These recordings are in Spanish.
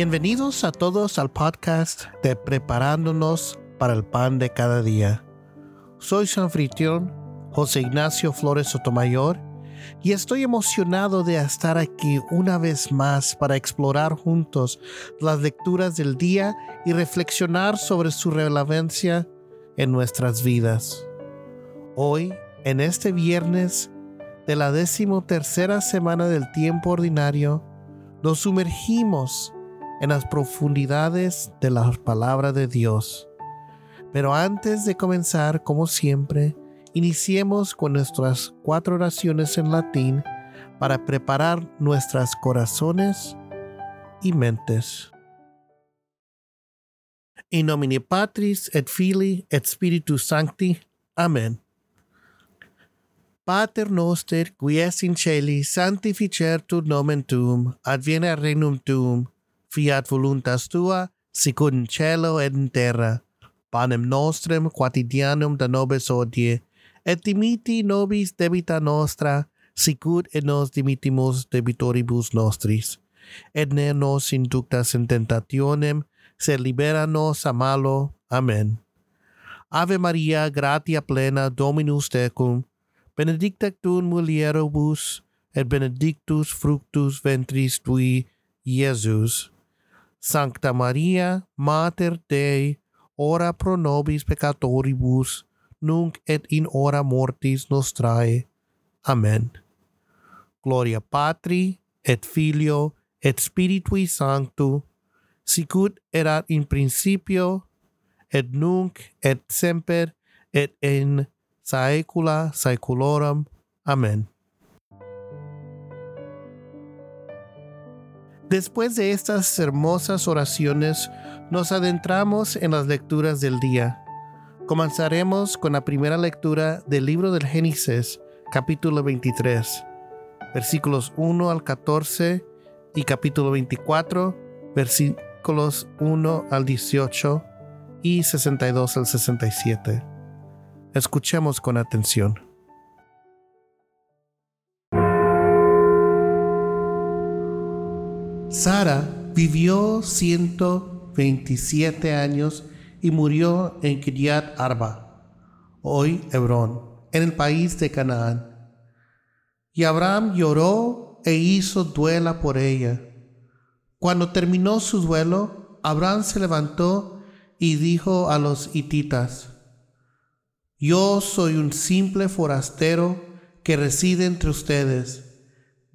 Bienvenidos a todos al podcast de Preparándonos para el Pan de cada día. Soy su anfitrión, José Ignacio Flores Sotomayor, y estoy emocionado de estar aquí una vez más para explorar juntos las lecturas del día y reflexionar sobre su relevancia en nuestras vidas. Hoy, en este viernes de la decimotercera semana del tiempo ordinario, nos sumergimos en las profundidades de la palabra de Dios. Pero antes de comenzar, como siempre, iniciemos con nuestras cuatro oraciones en latín para preparar nuestros corazones y mentes. In nomine Patris et Filii et Spiritus Sancti. Amen. Pater noster, qui es in celi, sanctificertur nomen tuum, adviene regnum tuum, fiat voluntas tua, sicut in cielo et in terra. Panem nostrum quotidianum da nobis odie, et dimiti nobis debita nostra, sicut et nos dimitimus debitoribus nostris. Et ne nos inductas in tentationem, sed libera nos a malo. Amen. Ave Maria, gratia plena, Dominus tecum, benedicta tu in mulieribus, et benedictus fructus ventris tui, Iesus. Sancta Maria, Mater Dei, ora pro nobis peccatoribus, nunc et in hora mortis nostrae. Amen. Gloria Patri, et Filio, et Spiritui Sanctu, sicut erat in principio, et nunc, et semper, et in saecula saeculorum. Amen. Después de estas hermosas oraciones, nos adentramos en las lecturas del día. Comenzaremos con la primera lectura del libro del Génesis, capítulo 23, versículos 1 al 14 y capítulo 24, versículos 1 al 18 y 62 al 67. Escuchemos con atención. Sara vivió 127 años y murió en Kiriat Arba, hoy Hebrón, en el país de Canaán. Y Abraham lloró e hizo duela por ella. Cuando terminó su duelo, Abraham se levantó y dijo a los hititas, Yo soy un simple forastero que reside entre ustedes.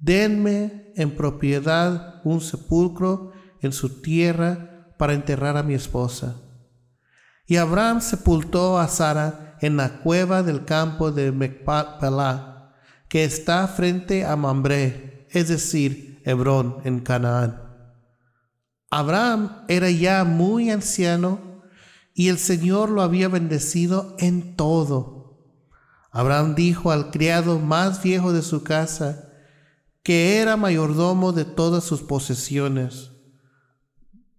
Denme en propiedad un sepulcro en su tierra para enterrar a mi esposa. Y Abraham sepultó a Sara en la cueva del campo de Mecpalá, que está frente a Mambré, es decir, Hebrón, en Canaán. Abraham era ya muy anciano y el Señor lo había bendecido en todo. Abraham dijo al criado más viejo de su casa, que era mayordomo de todas sus posesiones.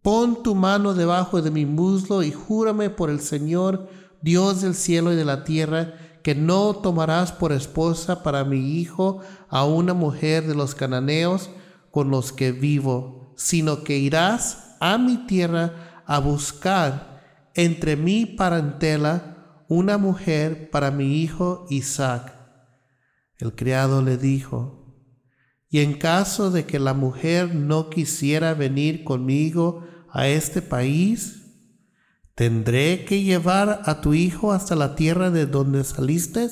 Pon tu mano debajo de mi muslo y júrame por el Señor, Dios del cielo y de la tierra, que no tomarás por esposa para mi hijo a una mujer de los cananeos con los que vivo, sino que irás a mi tierra a buscar entre mi parentela una mujer para mi hijo Isaac. El criado le dijo, y en caso de que la mujer no quisiera venir conmigo a este país, ¿tendré que llevar a tu hijo hasta la tierra de donde saliste?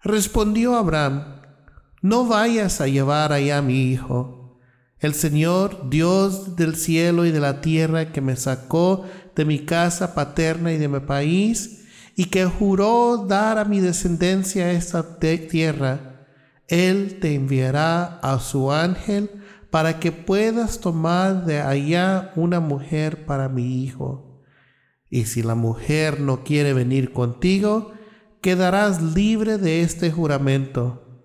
Respondió Abraham, no vayas a llevar allá a mi hijo. El Señor, Dios del cielo y de la tierra, que me sacó de mi casa paterna y de mi país, y que juró dar a mi descendencia esta tierra, él te enviará a su ángel para que puedas tomar de allá una mujer para mi hijo. Y si la mujer no quiere venir contigo, quedarás libre de este juramento.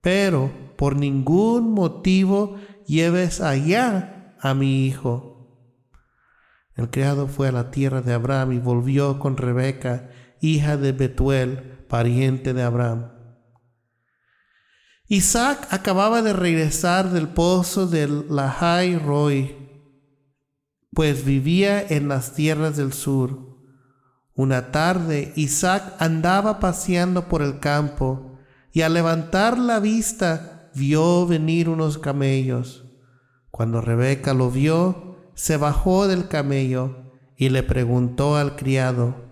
Pero por ningún motivo lleves allá a mi hijo. El criado fue a la tierra de Abraham y volvió con Rebeca, hija de Betuel, pariente de Abraham. Isaac acababa de regresar del pozo del Lahai Roy pues vivía en las tierras del sur. Una tarde Isaac andaba paseando por el campo y al levantar la vista vio venir unos camellos. Cuando Rebeca lo vio, se bajó del camello y le preguntó al criado,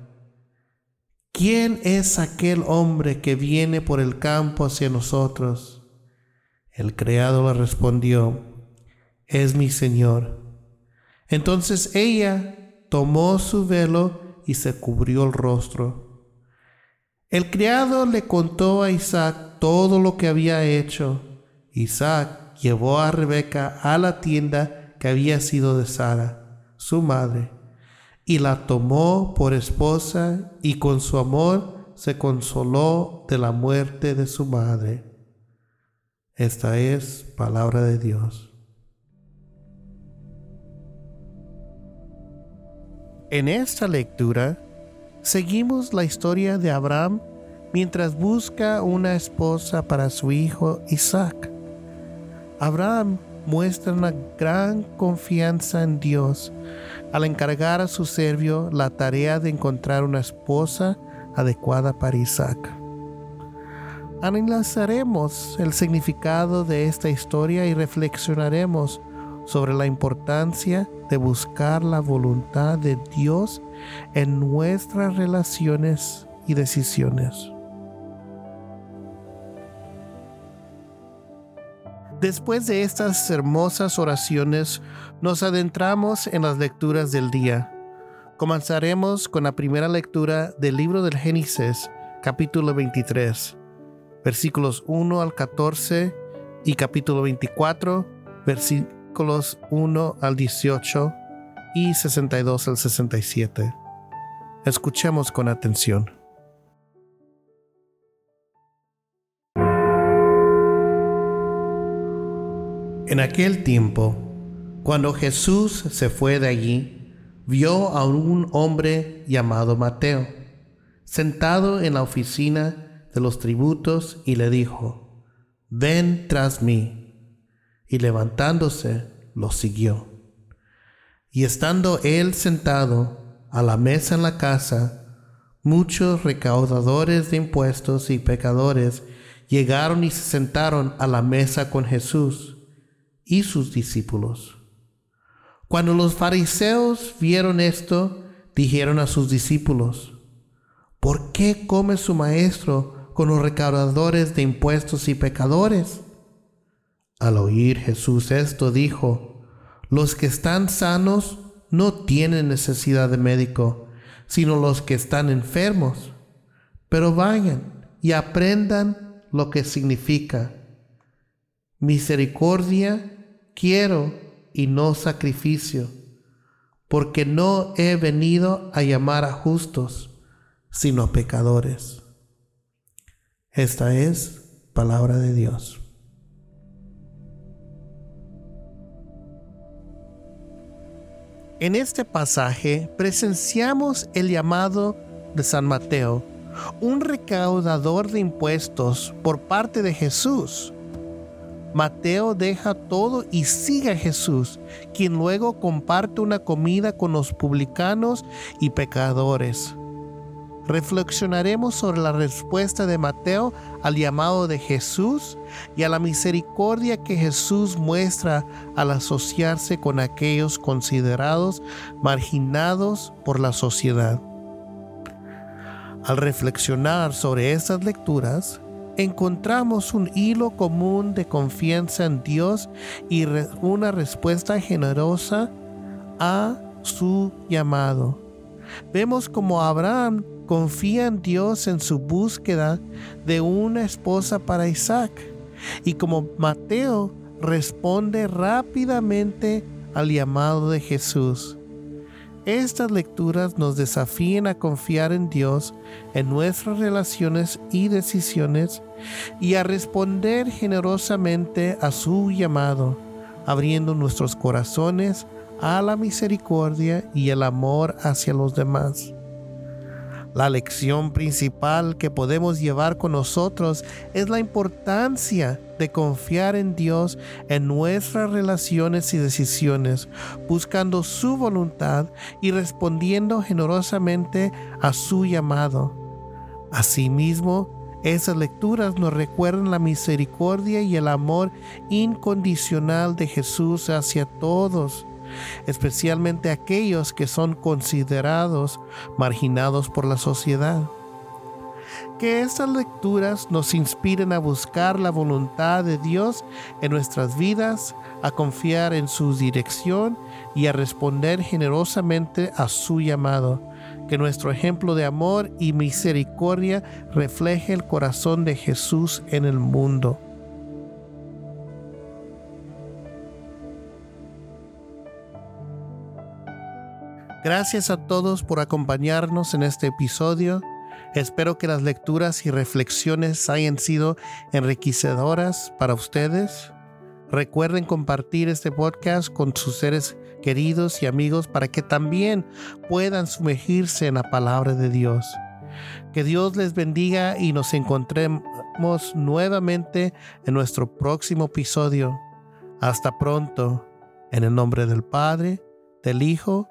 ¿quién es aquel hombre que viene por el campo hacia nosotros? El criado le respondió, es mi señor. Entonces ella tomó su velo y se cubrió el rostro. El criado le contó a Isaac todo lo que había hecho. Isaac llevó a Rebeca a la tienda que había sido de Sara, su madre, y la tomó por esposa y con su amor se consoló de la muerte de su madre. Esta es palabra de Dios. En esta lectura seguimos la historia de Abraham mientras busca una esposa para su hijo Isaac. Abraham muestra una gran confianza en Dios al encargar a su servio la tarea de encontrar una esposa adecuada para Isaac. Analizaremos el significado de esta historia y reflexionaremos sobre la importancia de buscar la voluntad de Dios en nuestras relaciones y decisiones. Después de estas hermosas oraciones, nos adentramos en las lecturas del día. Comenzaremos con la primera lectura del libro del Génesis, capítulo 23, versículos 1 al 14 y capítulo 24, versículos versículos 1 al 18 y 62 al 67. Escuchemos con atención. En aquel tiempo, cuando Jesús se fue de allí, vio a un hombre llamado Mateo, sentado en la oficina de los tributos y le dijo, ven tras mí y levantándose lo siguió. Y estando él sentado a la mesa en la casa, muchos recaudadores de impuestos y pecadores llegaron y se sentaron a la mesa con Jesús y sus discípulos. Cuando los fariseos vieron esto, dijeron a sus discípulos, ¿por qué come su maestro con los recaudadores de impuestos y pecadores? Al oír Jesús esto, dijo, los que están sanos no tienen necesidad de médico, sino los que están enfermos. Pero vayan y aprendan lo que significa. Misericordia quiero y no sacrificio, porque no he venido a llamar a justos, sino a pecadores. Esta es palabra de Dios. En este pasaje presenciamos el llamado de San Mateo, un recaudador de impuestos por parte de Jesús. Mateo deja todo y sigue a Jesús, quien luego comparte una comida con los publicanos y pecadores reflexionaremos sobre la respuesta de Mateo al llamado de Jesús y a la misericordia que Jesús muestra al asociarse con aquellos considerados marginados por la sociedad. Al reflexionar sobre estas lecturas, encontramos un hilo común de confianza en Dios y una respuesta generosa a su llamado. Vemos como Abraham confía en Dios en su búsqueda de una esposa para Isaac. Y como Mateo responde rápidamente al llamado de Jesús. Estas lecturas nos desafían a confiar en Dios en nuestras relaciones y decisiones y a responder generosamente a su llamado, abriendo nuestros corazones a la misericordia y el amor hacia los demás. La lección principal que podemos llevar con nosotros es la importancia de confiar en Dios en nuestras relaciones y decisiones, buscando su voluntad y respondiendo generosamente a su llamado. Asimismo, esas lecturas nos recuerdan la misericordia y el amor incondicional de Jesús hacia todos especialmente aquellos que son considerados marginados por la sociedad. Que estas lecturas nos inspiren a buscar la voluntad de Dios en nuestras vidas, a confiar en su dirección y a responder generosamente a su llamado. Que nuestro ejemplo de amor y misericordia refleje el corazón de Jesús en el mundo. Gracias a todos por acompañarnos en este episodio. Espero que las lecturas y reflexiones hayan sido enriquecedoras para ustedes. Recuerden compartir este podcast con sus seres queridos y amigos para que también puedan sumergirse en la palabra de Dios. Que Dios les bendiga y nos encontremos nuevamente en nuestro próximo episodio. Hasta pronto, en el nombre del Padre, del Hijo